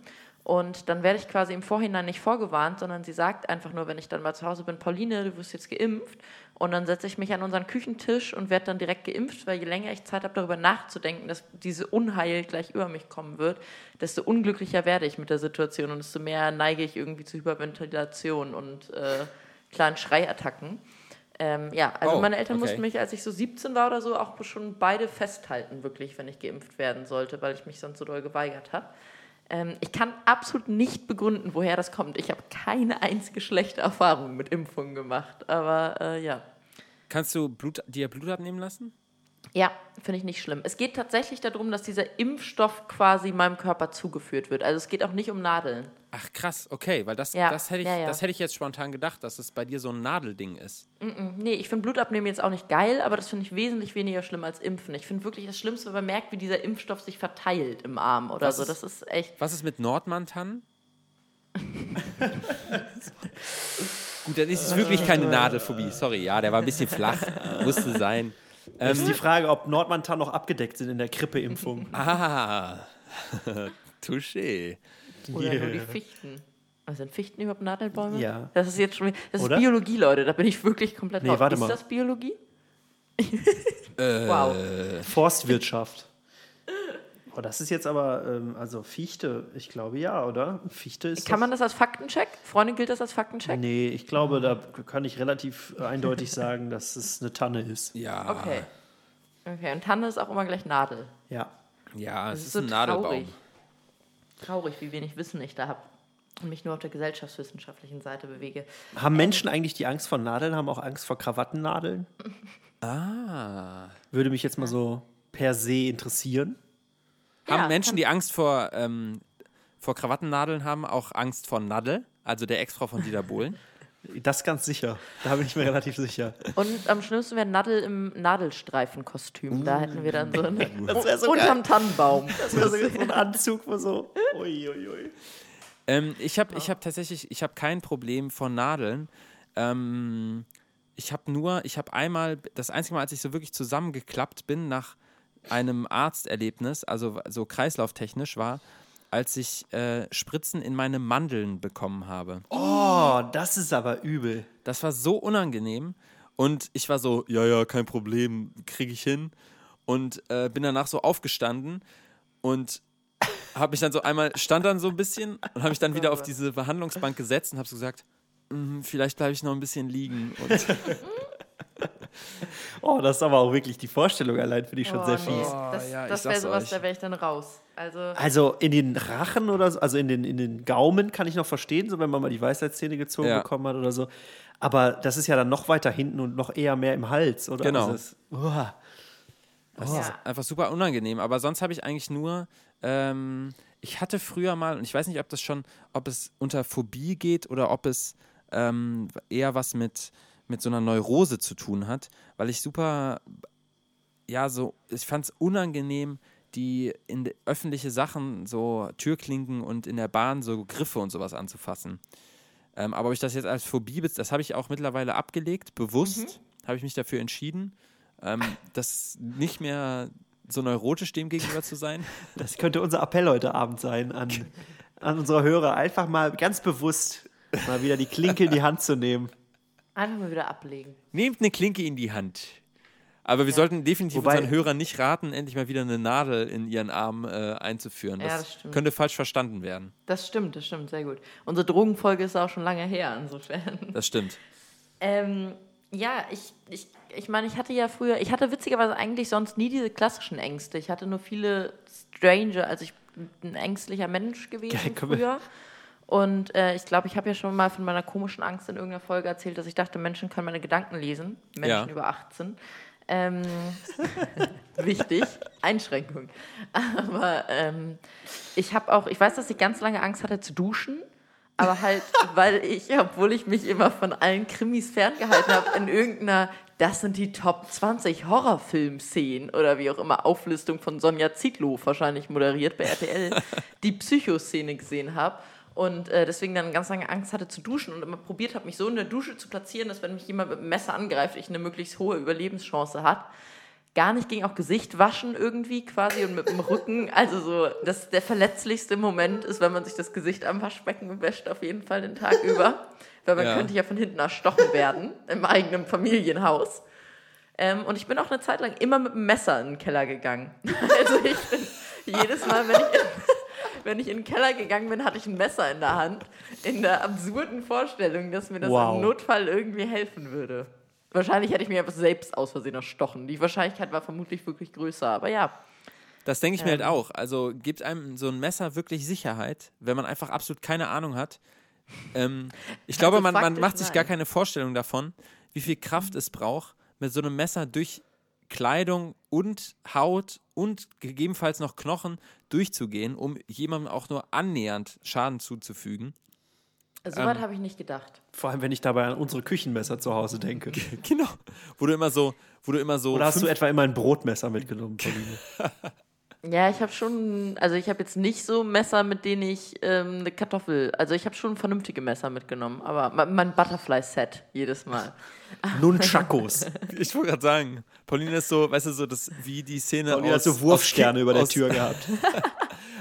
B: Und dann werde ich quasi im Vorhinein nicht vorgewarnt, sondern sie sagt einfach nur, wenn ich dann mal zu Hause bin, Pauline, du wirst jetzt geimpft. Und dann setze ich mich an unseren Küchentisch und werde dann direkt geimpft, weil je länger ich Zeit habe, darüber nachzudenken, dass diese Unheil gleich über mich kommen wird, desto unglücklicher werde ich mit der Situation und desto mehr neige ich irgendwie zu Hyperventilation und äh, kleinen Schreiattacken. Ähm, ja, also
C: Oh,
B: meine Eltern
C: okay.
B: mussten mich, als ich so 17 war oder so, auch schon beide festhalten, wirklich, wenn ich geimpft werden sollte, weil ich mich sonst so doll geweigert habe. Ähm, ich kann absolut nicht begründen, woher das kommt. Ich habe keine einzige schlechte Erfahrung mit Impfungen gemacht. Aber äh, ja.
C: Kannst du Blut, dir Blut abnehmen lassen?
B: Ja, finde ich nicht schlimm. Es geht tatsächlich darum, dass dieser Impfstoff quasi meinem Körper zugeführt wird. Also es geht auch nicht um Nadeln.
C: Ach krass, okay, weil das,
B: Ja,
C: das, hätte ich,
B: ja, ja.
C: das hätte ich jetzt spontan gedacht, dass es bei dir so ein Nadelding ist.
B: Nee, ich finde Blutabnehmen jetzt auch nicht geil, aber das finde ich wesentlich weniger schlimm als Impfen. Ich finde wirklich das Schlimmste, wenn man merkt, wie dieser Impfstoff sich verteilt im Arm oder
C: Was
B: so. Das ist echt.
C: Was ist mit Nordmann-Tannen? Gut, dann ist es wirklich keine Nadelphobie. Sorry, ja, der war ein bisschen flach. Musste sein.
A: Das ist die Frage, ob Nordmantan noch abgedeckt sind in der Grippeimpfung.
C: Ah, touché.
B: Oder nur die Fichten. Also sind Fichten überhaupt Nadelbäume?
A: Ja.
B: Das ist jetzt schon. Das ist? Biologie, Leute. Da bin ich wirklich komplett
A: Nee,
B: raus.
A: warte
B: ist
A: mal.
B: das Biologie?
C: Äh,
B: wow.
A: Forstwirtschaft. Oh, das ist jetzt aber, ähm, also Fichte, ich glaube ja, oder? Fichte ist.
B: Kann
A: doch-
B: man das als Faktencheck? Freunde, gilt das als Faktencheck?
A: Nee, ich glaube, da kann ich relativ eindeutig sagen, dass es eine Tanne ist.
C: Ja,
B: Okay. Okay, und Tanne ist auch immer gleich Nadel.
A: Ja.
C: ja,
B: Das
C: es
B: ist,
C: ist
B: so
C: ein Nadelbaum.
B: traurig. Traurig, wie wenig Wissen ich da habe und mich nur auf der gesellschaftswissenschaftlichen Seite bewege.
A: Haben Menschen eigentlich die Angst vor Nadeln, haben auch Angst vor Krawattennadeln?
C: Ah.
A: Würde mich jetzt mal so per se interessieren.
C: Haben
B: Ja,
C: Menschen, die Angst vor, ähm, vor Krawattennadeln haben, auch Angst vor Nadel, also der Ex-Frau von Dieter Bohlen?
A: Das ganz sicher. Da bin ich mir relativ sicher.
B: Und am schlimmsten wäre Nadel im Nadelstreifenkostüm. Da hätten wir dann so eine.
A: Das so
B: unterm Tannenbaum.
A: Das wäre so ein Anzug, wo so. Uiuiui.
C: Ähm, ich habe ich hab tatsächlich, ich habe kein Problem vor Nadeln. Ähm, ich habe nur, ich habe einmal, das einzige Mal, als ich so wirklich zusammengeklappt bin nach einem Arzterlebnis, also so kreislauftechnisch war, als ich äh, Spritzen in meine Mandeln bekommen habe.
A: Oh, das ist aber übel.
C: Das war so unangenehm und ich war so, ja, ja, kein Problem, kriege ich hin. Und äh, bin danach so aufgestanden und habe mich dann so einmal, stand dann so ein bisschen und habe mich dann wieder auf diese Behandlungsbank gesetzt und habe so gesagt, "Mm, vielleicht bleibe ich noch ein bisschen liegen. Und
A: Oh, das ist aber auch wirklich die Vorstellung allein, finde ich schon
B: Oh,
A: sehr
B: nee.
A: fies.
B: Das,
C: ja,
B: das wäre sowas,
C: euch.
B: da wäre ich dann raus. Also,
A: Also in den Rachen oder so, also in den, in den Gaumen kann ich noch verstehen, so wenn man mal die Weisheitszähne gezogen
C: Ja.
A: bekommen hat oder so. Aber das ist ja dann noch weiter hinten und noch eher mehr im Hals, oder?
C: Genau.
A: Also uah.
C: das
B: Ja.
C: ist einfach super unangenehm. Aber sonst habe ich eigentlich nur, ähm, ich hatte früher mal, und ich weiß nicht, ob das schon, ob es unter Phobie geht oder ob es ähm, eher was mit, mit so einer Neurose zu tun hat, weil ich super, ja, so, ich fand es unangenehm, die in öffentliche Sachen, so Türklinken und in der Bahn so Griffe und sowas anzufassen. Ähm, aber ob ich das jetzt als Phobie, das habe ich auch mittlerweile abgelegt, bewusst habe ich mich dafür entschieden, ähm, das nicht mehr so neurotisch dem gegenüber zu sein.
A: Das könnte unser Appell heute Abend sein an, an unsere Hörer. Einfach mal ganz bewusst mal wieder die Klinke in die Hand zu nehmen.
B: Einfach mal wieder ablegen.
C: Nehmt eine Klinke in die Hand. Aber wir sollten definitiv
A: Wobei-
C: unseren Hörern nicht raten, endlich mal wieder eine Nadel in ihren Arm äh, einzuführen.
B: Ja,
C: Das,
B: das stimmt.
C: könnte falsch verstanden werden.
B: Das stimmt, das stimmt, sehr gut. Unsere Drogenfolge ist auch schon lange her, insofern.
C: Das stimmt.
B: Ähm, ja, ich, ich, ich meine, ich hatte ja früher, ich hatte witzigerweise eigentlich sonst nie diese klassischen Ängste. Ich hatte nur viele strange, als ich ein ängstlicher Mensch gewesen
A: Ja, wir-
B: früher. Und äh, ich glaube, ich habe ja schon mal von meiner komischen Angst in irgendeiner Folge erzählt, dass ich dachte, Menschen können meine Gedanken lesen. Menschen
C: Ja.
B: über 18. Ähm, wichtig, Einschränkung. Aber ähm, ich habe auch, ich weiß, dass ich ganz lange Angst hatte zu duschen, aber halt, weil ich, obwohl ich mich immer von allen Krimis ferngehalten habe, in irgendeiner, das sind die Top 20 Horrorfilm-Szenen oder wie auch immer, Auflistung von Sonja Zietlow wahrscheinlich moderiert bei RTL, die Psychoszene gesehen habe. Und äh, deswegen dann ganz lange Angst hatte zu duschen und immer probiert habe, mich so in der Dusche zu platzieren, dass wenn mich jemand mit einem Messer angreift, ich eine möglichst hohe Überlebenschance hat gar nicht ging auch Gesicht waschen irgendwie quasi und mit dem Rücken. Also so, das der verletzlichste Moment ist, wenn man sich das Gesicht am Waschbecken wäscht, auf jeden Fall den Tag über. Weil man
C: Ja.
B: könnte ja von hinten erstochen werden im eigenen Familienhaus. Ähm, und ich bin auch eine Zeit lang immer mit dem Messer in den Keller gegangen. Also ich bin jedes Mal, wenn ich, wenn ich in den Keller gegangen bin, hatte ich ein Messer in der Hand. In der absurden Vorstellung, dass mir das
A: Wow.
B: im Notfall irgendwie helfen würde. Wahrscheinlich hätte ich mir einfach selbst aus Versehen erstochen. Die Wahrscheinlichkeit war vermutlich wirklich größer, aber ja.
C: Das denke ich mir halt
B: Ähm.
C: auch. Also gibt einem so ein Messer wirklich Sicherheit, wenn man einfach absolut keine Ahnung hat. Ähm, ich glaube, man, man macht sich
B: nein.
C: gar keine Vorstellung davon, wie viel Kraft es braucht, mit so einem Messer durch Kleidung und Haut und gegebenenfalls noch Knochen durchzugehen, um jemandem auch nur annähernd Schaden zuzufügen.
B: Soweit
C: Ähm.
B: habe ich nicht gedacht.
A: Vor allem, wenn ich dabei an unsere Küchenmesser zu Hause denke.
C: Genau. Wo du immer so, wo du immer so
A: Oder hast du etwa immer ein Brotmesser mitgenommen, Pauline?
B: Ja, ich habe schon, also ich habe jetzt nicht so Messer, mit denen ich ähm, eine Kartoffel, also ich habe schon vernünftige Messer mitgenommen, aber mein, mein Butterfly-Set jedes Mal.
A: Nunchakos.
C: Ich wollte gerade sagen, Pauline ist so, weißt du, so das wie die Szene
A: Pauline hat
C: aus
A: so Wurfsterne über der Tür gehabt.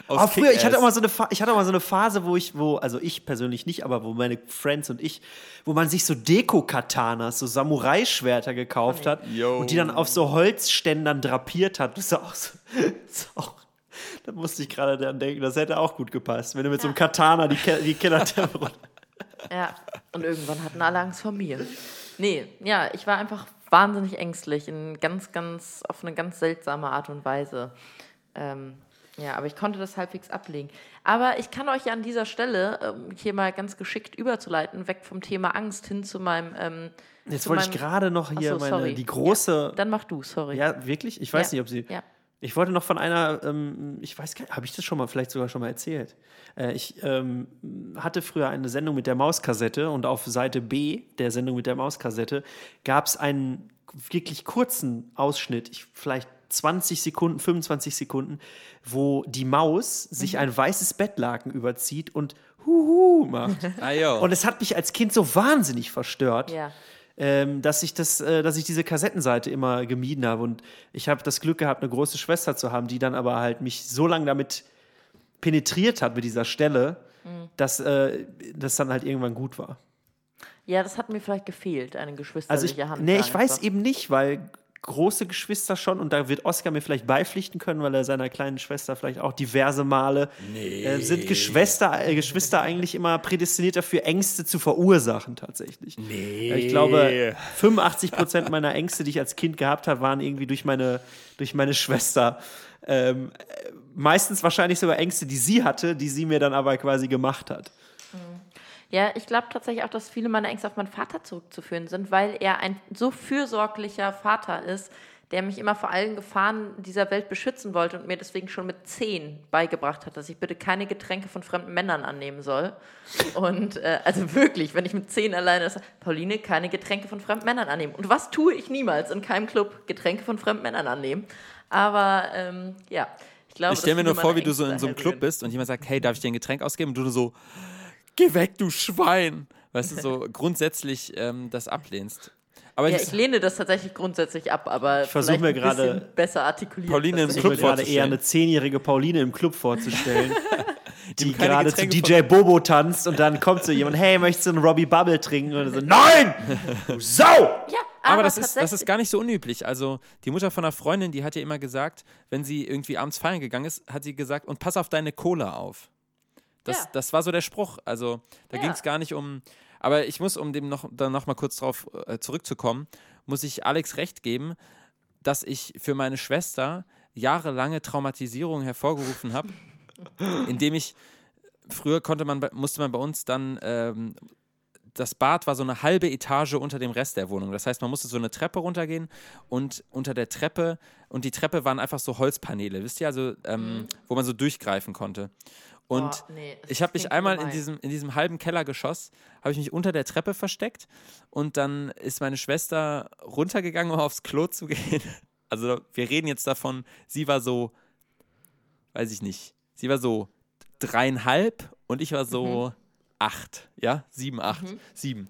C: Aus
A: Aber früher, ich hatte auch mal so eine, ich hatte auch mal so eine Phase, wo ich, wo, also ich persönlich nicht, aber wo meine Friends und ich, wo man sich so Deko-Katanas, so Samurai-Schwerter gekauft hat
C: Yo.
A: und die dann auf so Holzständern drapiert hat. Das ist auch so, das ist auch, da musste ich gerade dran denken, das hätte auch gut gepasst, wenn du mit so einem Katana die, Ke die runter.
B: Ja, und irgendwann hatten alle Angst vor mir. Nee, ja, ich war einfach wahnsinnig ängstlich, in ganz, ganz, auf eine ganz seltsame Art und Weise. Ähm, ja, aber ich konnte das halbwegs ablegen. Aber ich kann euch ja an dieser Stelle ähm, hier mal ganz geschickt überzuleiten, weg vom Thema Angst hin zu meinem. Ähm,
A: Jetzt
B: zu
A: wollte ich
B: meinem-
A: gerade noch hier
B: so,
A: meine, die große,
B: Dann mach du, sorry.
A: ja, wirklich? Ich weiß
B: Ja.
A: nicht, ob sie,
B: Ja.
A: Ich wollte noch von einer, ähm, ich weiß gar nicht, habe ich das schon mal, vielleicht sogar schon mal erzählt. Äh, ich ähm, hatte früher eine Sendung mit der Mauskassette und auf Seite B der Sendung mit der Mauskassette gab es einen wirklich kurzen Ausschnitt, ich, vielleicht 20 Sekunden, 25 Sekunden, wo die Maus sich ein weißes Bettlaken überzieht und Huhu macht.
C: Ah.
A: Und es hat mich als Kind so wahnsinnig verstört
B: Ja.
A: Ähm, dass ich das, äh, dass ich diese Kassettenseite immer gemieden habe. Und ich habe das Glück gehabt, eine große Schwester zu haben, die dann aber halt mich so lange damit penetriert hat mit dieser Stelle,
B: Mhm.
A: dass äh, das dann halt irgendwann gut war.
B: Ja, das hat mir vielleicht gefehlt, eine
A: Also
B: geschwisterliche
A: ich,
B: Hand.
A: nee, ich weiß eben nicht, weil große Geschwister schon und da wird Oscar mir vielleicht beipflichten können, weil er seiner kleinen Schwester vielleicht auch diverse Male äh, sind Geschwister, äh, Geschwister eigentlich immer prädestiniert dafür, Ängste zu verursachen tatsächlich. Nee. Ich glaube, 85 Prozent meiner Ängste, die ich als Kind gehabt habe, waren irgendwie durch meine, durch meine Schwester. Ähm, äh, meistens wahrscheinlich sogar Ängste, die sie hatte, die sie mir dann aber quasi gemacht hat.
B: Ja, ich glaube tatsächlich auch, dass viele meiner Ängste auf meinen Vater zurückzuführen sind, weil er ein so fürsorglicher Vater ist, der mich immer vor allen Gefahren dieser Welt beschützen wollte und mir deswegen schon mit zehn beigebracht hat, dass ich bitte keine Getränke von fremden Männern annehmen soll. Und äh, also wirklich, wenn ich mit zehn alleine ist, Pauline, keine Getränke von fremden Männern annehmen. Und was tue ich niemals in keinem Club? Getränke von fremden Männern annehmen. Aber ähm, ja, ich glaube.
C: Ich stelle mir nur vor, wie du so in so einem
B: daher
C: Club bist und jemand sagt, hey, darf ich dir ein Getränk ausgeben? Und du nur so, geh weg, du Schwein. Weißt du, so grundsätzlich ähm, das ablehnst. Aber
B: Ja,
C: ich,
B: ich lehne das tatsächlich grundsätzlich ab, aber ich
A: versuch mir gerade-
B: besser artikuliert.
C: Pauline im
A: Ich
B: tatsächlich.
A: mir
C: Club
A: gerade eher eine zehnjährige Pauline im Club vorzustellen, die gerade zu DJ Bobo tanzt und dann kommt so jemand, hey, möchtest du einen Robbie Bubble trinken? Und so, nein! Du Sau!
B: Ja, aber,
C: aber das ist, das ist gar nicht so unüblich. Also die Mutter von einer Freundin, die hat ja immer gesagt, wenn sie irgendwie abends feiern gegangen ist, hat sie gesagt, und pass auf deine Cola auf. Das,
B: Ja.
C: das war so der Spruch. Also da
B: Ja.
C: ging es gar nicht um. Aber ich muss, um dem noch, dann noch mal kurz drauf äh, zurückzukommen, muss ich Alex recht geben, dass ich für meine Schwester jahrelange Traumatisierung hervorgerufen habe. indem ich früher konnte man, musste man bei uns dann ähm, das Bad war so eine halbe Etage unter dem Rest der Wohnung. Das heißt, man musste so eine Treppe runtergehen und unter der Treppe, und die Treppe waren einfach so Holzpaneele, wisst ihr, also ähm, wo man so durchgreifen konnte. Und
B: Oh, nee,
C: ich habe mich einmal in diesem, in diesem halben Kellergeschoss, habe ich mich unter der Treppe versteckt und dann ist meine Schwester runtergegangen, um aufs Klo zu gehen. Also wir reden jetzt davon, sie war so, weiß ich nicht, sie war so dreieinhalb und ich war so acht, ja, sieben, acht, sieben.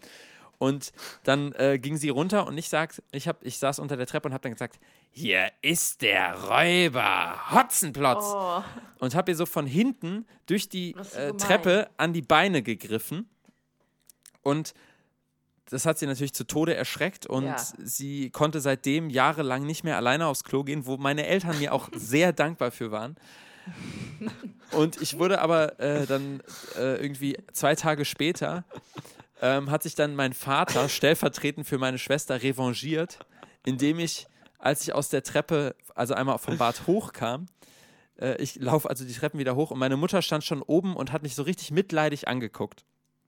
C: Und dann äh, ging sie runter und ich sagt, ich hab, ich saß unter der Treppe und habe dann gesagt, hier ist der Räuber, Hotzenplotz.
B: Oh,
C: Und habe ihr so von hinten durch die äh. Treppe an die Beine gegriffen. Und das hat sie natürlich zu Tode erschreckt und
B: Ja.
C: sie konnte seitdem jahrelang nicht mehr alleine aufs Klo gehen, wo meine Eltern mir auch sehr dankbar für waren. Und ich wurde aber äh, dann äh, irgendwie zwei Tage später, ähm, hat sich dann mein Vater stellvertretend für meine Schwester revanchiert, indem ich, als ich aus der Treppe, also einmal vom Bad hochkam, äh, ich laufe also die Treppen wieder hoch und meine Mutter stand schon oben und hat mich so richtig mitleidig angeguckt.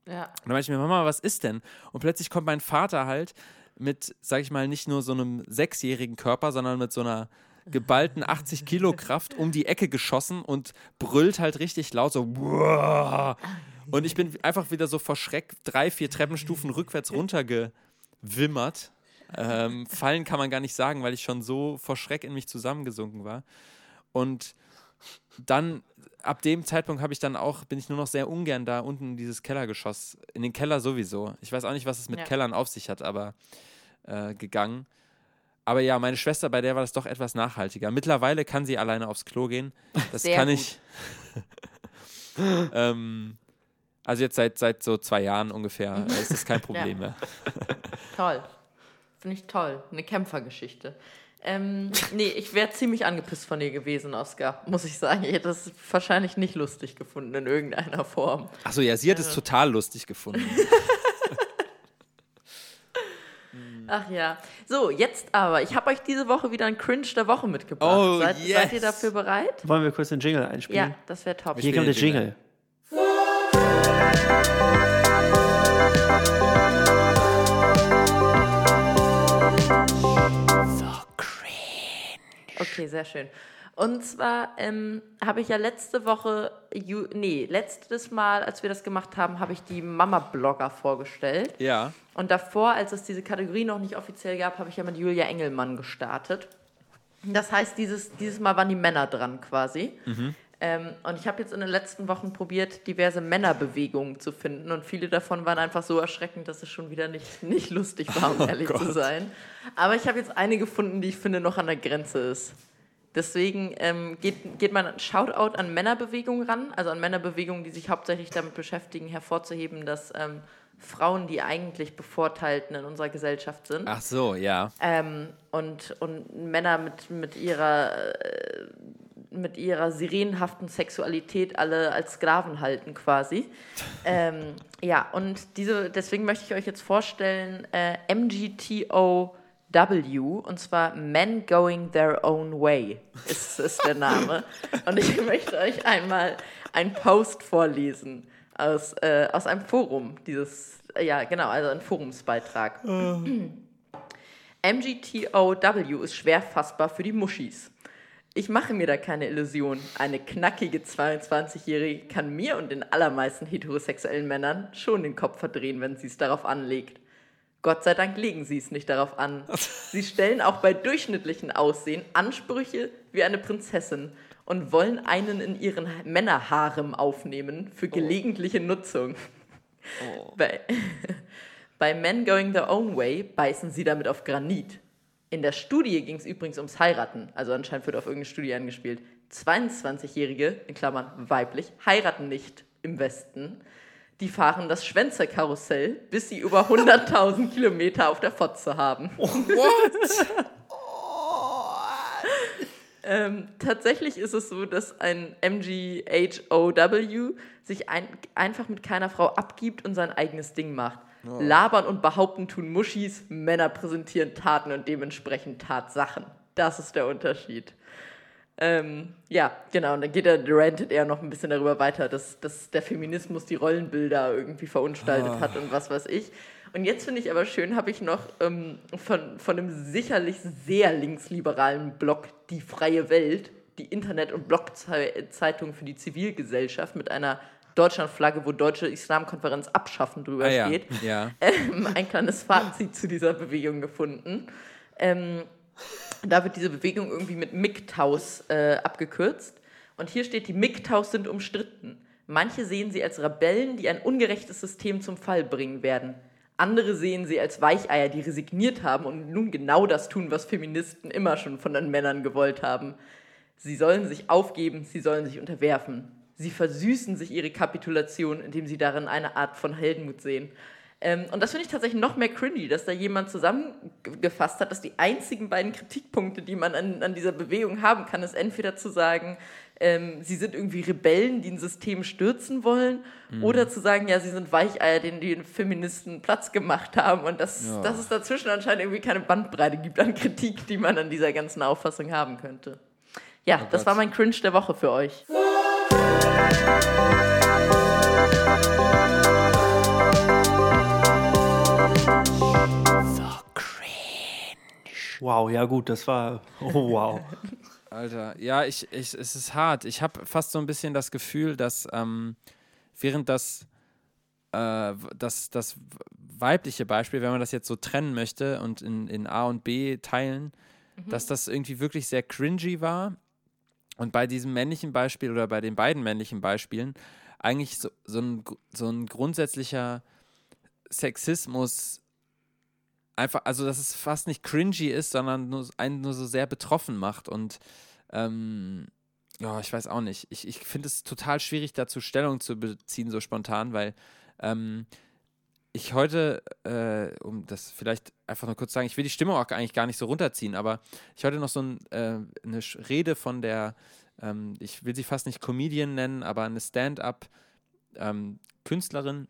B: ja.
C: Und dann meinte ich mir, Mama, was ist denn? Und plötzlich kommt mein Vater halt mit, sag ich mal, nicht nur so einem sechsjährigen Körper, sondern mit so einer geballten 80 Kilo Kraft um die Ecke geschossen und brüllt halt richtig laut so. "Buah!" Und ich bin einfach wieder so vor Schreck drei, vier Treppenstufen rückwärts runtergewimmert. Ähm, fallen kann man gar nicht sagen, weil ich schon so vor Schreck in mich zusammengesunken war. Und dann ab dem Zeitpunkt habe ich dann auch, bin ich nur noch sehr ungern da unten in dieses Kellergeschoss, in den Keller sowieso. Ich weiß auch nicht, was es mit
B: Ja.
C: Kellern auf sich hat, aber äh, gegangen. Aber ja, meine Schwester, bei der war das doch etwas nachhaltiger. Mittlerweile kann sie alleine aufs Klo gehen. Das
B: Sehr
C: kann
B: gut.
C: ich. ähm, also jetzt seit, seit so zwei Jahren ungefähr äh, ist das kein Problem mehr.
B: Toll. Finde ich toll. Eine Kämpfergeschichte. Ähm, nee, ich wäre ziemlich angepisst von dir gewesen, Oskar, muss ich sagen. Ich hätte das wahrscheinlich nicht lustig gefunden in irgendeiner Form.
C: Achso, ja, sie hat es total lustig gefunden.
B: Ach ja. So, jetzt aber. Ich habe euch diese Woche wieder ein Cringe der Woche mitgebracht.
C: Oh,
B: seid, seid ihr
C: yes.
B: dafür bereit?
A: Wollen wir kurz den Jingle einspielen?
B: Ja, das wäre top.
A: Hier kommt der
C: den
A: Jingle.
B: Okay, sehr schön. Und zwar ähm, habe ich ja letzte Woche, Ju nee, letztes Mal, als wir das gemacht haben, habe ich die Mama-Blogger vorgestellt.
C: Ja.
B: Und davor, als es diese Kategorie noch nicht offiziell gab, habe ich ja mit Julia Engelmann gestartet. Das heißt, dieses, dieses Mal waren die Männer dran quasi. Ähm, und ich habe jetzt in den letzten Wochen probiert, diverse Männerbewegungen zu finden. Und viele davon waren einfach so erschreckend, dass es schon wieder nicht, nicht lustig war, um ehrlich zu sein. Aber ich habe jetzt eine gefunden, die ich finde noch an der Grenze ist. Deswegen ähm, geht, geht man ein Shoutout an Männerbewegungen ran, also an Männerbewegungen, die sich hauptsächlich damit beschäftigen, hervorzuheben, dass ähm, Frauen die eigentlich Bevorteilten in unserer Gesellschaft sind.
C: Ach so, ja.
B: Ähm, und, und Männer mit, mit ihrer äh, mit ihrer sirenenhaften Sexualität alle als Sklaven halten quasi. ähm, ja, und diese, deswegen möchte ich euch jetzt vorstellen äh, MGTOW, und zwar Men Going Their Own Way ist, ist der Name. und ich möchte euch einmal einen Post vorlesen aus, äh, aus einem Forum, dieses, äh, ja genau, also ein Forumsbeitrag. MGTOW ist schwer fassbar für die Muschis. Ich mache mir da keine Illusion. Eine knackige 22-Jährige kann mir und den allermeisten heterosexuellen Männern schon den Kopf verdrehen, wenn sie es darauf anlegt. Gott sei Dank legen sie es nicht darauf an. Sie stellen auch bei durchschnittlichen Aussehen Ansprüche wie eine Prinzessin und wollen einen in ihren Männerharem aufnehmen für gelegentliche Nutzung. Bei, bei Men Going Their Own Way beißen sie damit auf Granit. In der Studie ging es übrigens ums Heiraten, also anscheinend wird auf irgendeine Studie angespielt. 22-Jährige, in Klammern weiblich, heiraten nicht im Westen. Die fahren das Schwänzerkarussell, bis sie über 100.000 Kilometer auf der Fotze haben. Ähm, tatsächlich ist es so, dass ein MGHOW sich ein, einfach mit keiner Frau abgibt und sein eigenes Ding macht. Labern und behaupten tun Muschis, Männer präsentieren Taten und dementsprechend Tatsachen. Das ist der Unterschied. Ähm, ja, genau. Und dann geht er, rantet er noch ein bisschen darüber weiter, dass, dass der Feminismus die Rollenbilder irgendwie verunstaltet
C: Ah.
B: hat und was weiß ich. Und jetzt finde ich aber schön, habe ich noch ähm, von, von einem sicherlich sehr linksliberalen Blog Die Freie Welt, die Internet- und Blogzeitung für die Zivilgesellschaft mit einer Deutschlandflagge, wo Deutsche Islamkonferenz abschaffen drüber
C: Ah, ja.
B: steht
C: ja.
B: ähm, ein kleines Fazit zu dieser Bewegung gefunden. Ähm, da wird diese Bewegung irgendwie mit MGTOWs äh, abgekürzt. Und hier steht, die MGTOWs sind umstritten. Manche sehen sie als Rebellen, die ein ungerechtes System zum Fall bringen werden. Andere sehen sie als Weicheier, die resigniert haben und nun genau das tun, was Feministen immer schon von den Männern gewollt haben. Sie sollen sich aufgeben, sie sollen sich unterwerfen. Sie versüßen sich ihre Kapitulation, indem sie darin eine Art von Heldenmut sehen. Ähm, und das finde ich tatsächlich noch mehr cringy, dass da jemand zusammengefasst hat, dass die einzigen beiden Kritikpunkte, die man an, an dieser Bewegung haben kann, ist entweder zu sagen, ähm, sie sind irgendwie Rebellen, die ein System stürzen wollen, oder zu sagen, ja, sie sind Weicheier, denen die Feministen Platz gemacht haben und dass,
C: Ja.
B: dass es dazwischen anscheinend irgendwie keine Bandbreite gibt an Kritik, die man an dieser ganzen Auffassung haben könnte. Ja, das
C: Gott.
B: war mein Cringe der Woche für euch.
A: Wow, ja gut, das war. Oh, wow.
C: Alter, ja, ich, ich, es ist hart. Ich habe fast so ein bisschen das Gefühl, dass ähm, während das, äh, das, das weibliche Beispiel, wenn man das jetzt so trennen möchte und in, in A und B teilen, dass das irgendwie wirklich sehr cringy war. Und bei diesem männlichen Beispiel oder bei den beiden männlichen Beispielen eigentlich so, so, ein, so ein grundsätzlicher Sexismus einfach, also dass es fast nicht cringy ist, sondern nur, einen nur so sehr betroffen macht und ähm, ja, ich weiß auch nicht. Ich, ich finde es total schwierig, dazu Stellung zu beziehen, so spontan, weil ähm, ich heute, äh, um das vielleicht einfach nur kurz zu sagen, ich will die Stimmung auch eigentlich gar nicht so runterziehen, aber ich heute noch so ein, äh, eine Rede von der, ähm, ich will sie fast nicht Comedian nennen, aber eine Stand-up-Künstlerin,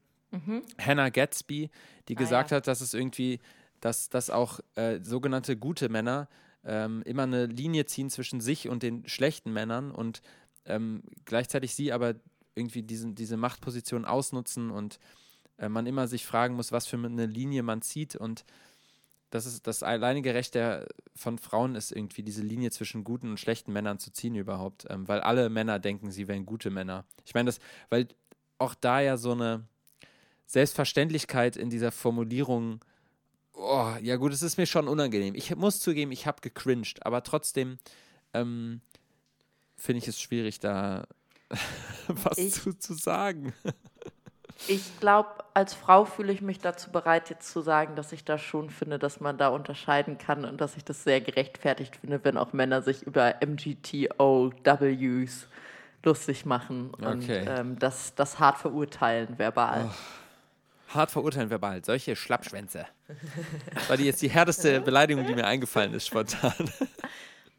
C: Hannah Gatsby, die
B: Ah,
C: gesagt
B: ja.
C: hat, dass es irgendwie, dass, dass auch äh, sogenannte gute Männer ähm, immer eine Linie ziehen zwischen sich und den schlechten Männern und ähm, gleichzeitig sie aber irgendwie diesen, diese Machtposition ausnutzen und äh, man immer sich fragen muss, was für eine Linie man zieht und das ist das alleinige Recht der, von Frauen ist irgendwie diese Linie zwischen guten und schlechten Männern zu ziehen überhaupt, ähm, weil alle Männer denken, sie wären gute Männer. Ich meine das, weil auch da ja so eine Selbstverständlichkeit in dieser Formulierung, oh, ja gut, es ist mir schon unangenehm. Ich muss zugeben, ich habe gecringed, aber trotzdem ähm, finde ich es schwierig, da was
B: Ich-
C: zu, zu sagen.
B: Ich glaube, als Frau fühle ich mich dazu bereit, jetzt zu sagen, dass ich da schon finde, dass man da unterscheiden kann und dass ich das sehr gerechtfertigt finde, wenn auch Männer sich über MGTOWs lustig machen und
C: Okay.
B: ähm, das, das hart verurteilen, verbal.
C: Hart verurteilen verbal, solche Schlappschwänze. War die jetzt die härteste Beleidigung, die mir eingefallen ist, spontan.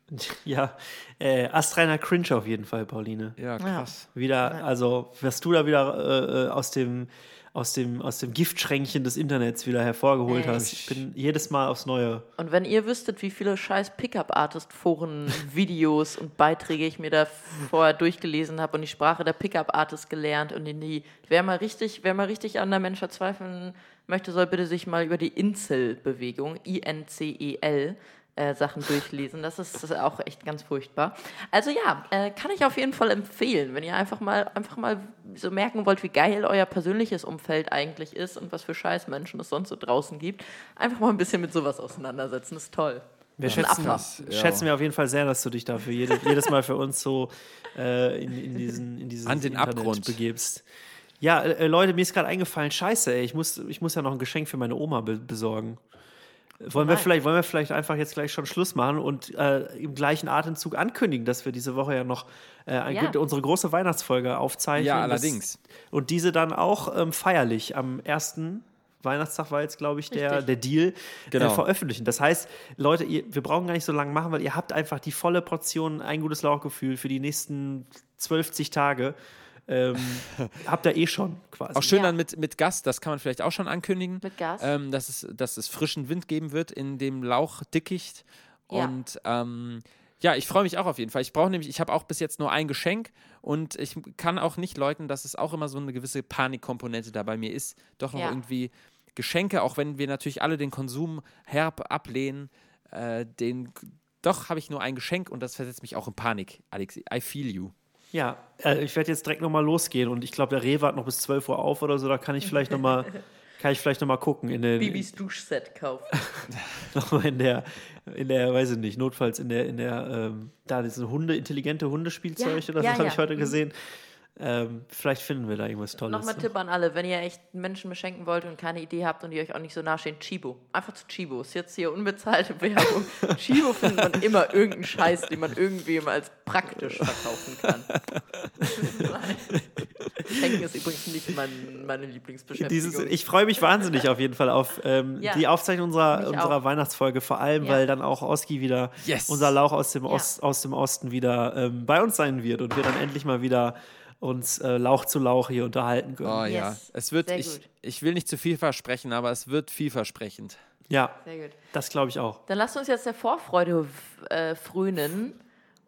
A: Ja, äh, astreiner Cringe auf jeden Fall, Pauline.
C: Ja, krass.
A: Wieder, also, was du da wieder äh, aus dem aus dem, aus dem Giftschränkchen des Internets wieder hervorgeholt
B: Ey.
A: hast. Ich bin jedes Mal aufs Neue.
B: Und wenn ihr wüsstet, wie viele scheiß Pickup-Artist-Foren, Videos und Beiträge ich mir da vorher durchgelesen habe und die Sprache der Pickup-Artist gelernt und in die, wer mal richtig, wer mal richtig an der Mensch verzweifeln möchte, soll bitte sich mal über die Incel-Bewegung, I-N-C-E-L, äh, Sachen durchlesen. Das ist, das ist auch echt ganz furchtbar. Also ja, äh, kann ich auf jeden Fall empfehlen, wenn ihr einfach mal, einfach mal so merken wollt, wie geil euer persönliches Umfeld eigentlich ist und was für Scheißmenschen es sonst so draußen gibt. Einfach mal ein bisschen mit sowas auseinandersetzen, ist toll.
A: Wir schätzen.
C: Ja.
A: schätzen wir auf jeden Fall sehr, dass du dich dafür jede, jedes Mal für uns so äh, in, in diesen in dieses
C: An den
A: Internet
C: Abgrund.
A: begibst. Ja, äh, Leute, mir ist gerade eingefallen, scheiße, ey, ich muss, ich muss ja noch ein Geschenk für meine Oma be besorgen. Wollen wir, vielleicht, wollen wir vielleicht einfach jetzt gleich schon Schluss machen und äh, im gleichen Atemzug ankündigen, dass wir diese Woche ja noch äh,
B: Ja.
A: unsere große Weihnachtsfolge aufzeichnen.
C: Ja,
A: Das-
C: allerdings.
A: Und diese dann auch ähm, feierlich am ersten Weihnachtstag war jetzt, glaube ich, der,
B: Richtig.
A: der Deal,
C: Genau.
A: äh, veröffentlichen. Das heißt, Leute, ihr, wir brauchen gar nicht so lange machen, weil ihr habt einfach die volle Portion ein gutes Lauchgefühl für die nächsten 12 Tage. Ähm, habt ihr eh schon quasi.
C: Auch schön
B: Ja.
C: dann mit, mit Gast, das kann man vielleicht auch schon ankündigen.
B: Mit Gas?
C: Ähm, dass, es, dass es frischen Wind geben wird in dem Lauchdickicht.
B: Ja.
C: Und ähm, Ja, ich freue mich auch auf jeden Fall. Ich brauche nämlich, ich habe auch bis jetzt nur ein Geschenk und ich kann auch nicht leugnen, dass es auch immer so eine gewisse Panikkomponente da bei mir ist. Doch noch
B: Ja.
C: irgendwie Geschenke, auch wenn wir natürlich alle den Konsum herb ablehnen, äh, den doch habe ich nur ein Geschenk und das versetzt mich auch in Panik, Alex. I feel you.
A: Ja, äh, ich werde jetzt direkt nochmal losgehen und ich glaube, der Rewe hat noch bis 12 Uhr auf oder so, da kann ich vielleicht nochmal kann ich vielleicht noch mal gucken in den
B: Bibis Duschset kaufen.
A: noch mal in der in der weiß ich nicht, notfalls in der in der ähm, da diese Hunde intelligente Hundespielzeug
B: Ja,
A: oder so
B: ja,
A: habe
B: ja.
A: ich heute
B: Mhm.
A: Ähm, vielleicht finden wir da irgendwas Tolles.
B: Nochmal
A: ne?
B: Tipp an alle, wenn ihr echt Menschen beschenken wollt und keine Idee habt und die euch auch nicht so nahestehen, Chibo. Einfach zu Chibo. Ist jetzt hier unbezahlte Werbung. Chibo findet man immer irgendeinen Scheiß, den man irgendwem als praktisch verkaufen kann. Schenken ist übrigens nicht mein, meine Lieblingsbeschäftigung.
A: Dieses, ich freue mich wahnsinnig auf jeden Fall auf ähm,
B: Ja,
A: die Aufzeichnung unserer, unserer
B: auch.
A: Weihnachtsfolge, vor allem,
B: Ja.
A: weil dann auch Oski wieder,
C: Yes.
A: unser Lauch aus dem,
B: Ja.
A: Ost, aus dem Osten, wieder ähm, bei uns sein wird und wir dann endlich mal wieder uns äh, Lauch zu Lauch hier unterhalten können.
C: Oh ja,
B: Yes.
C: es wird,
B: Sehr
C: ich,
B: gut.
C: ich will nicht zu viel versprechen, aber es wird vielversprechend.
A: Ja,
B: Sehr gut.
A: das glaube ich auch.
B: Dann lasst uns jetzt der Vorfreude äh, frönen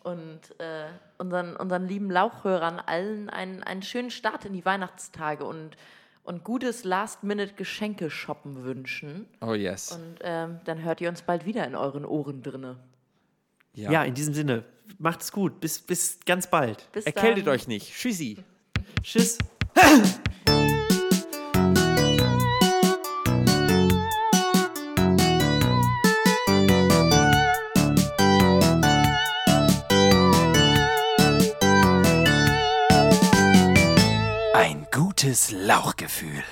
B: und äh, unseren, unseren lieben Lauchhörern allen einen, einen schönen Start in die Weihnachtstage und, und gutes Last-Minute-Geschenke-Shoppen wünschen.
C: Oh yes.
B: Und ähm, dann hört ihr uns bald wieder in euren Ohren drinne.
A: Ja, in diesem Sinne, macht's gut. Bis, bis ganz bald.
B: Bis
C: Erkältet
B: dann.
C: euch nicht. Tschüssi.
A: Tschüss.
D: Ein gutes Lauchgefühl.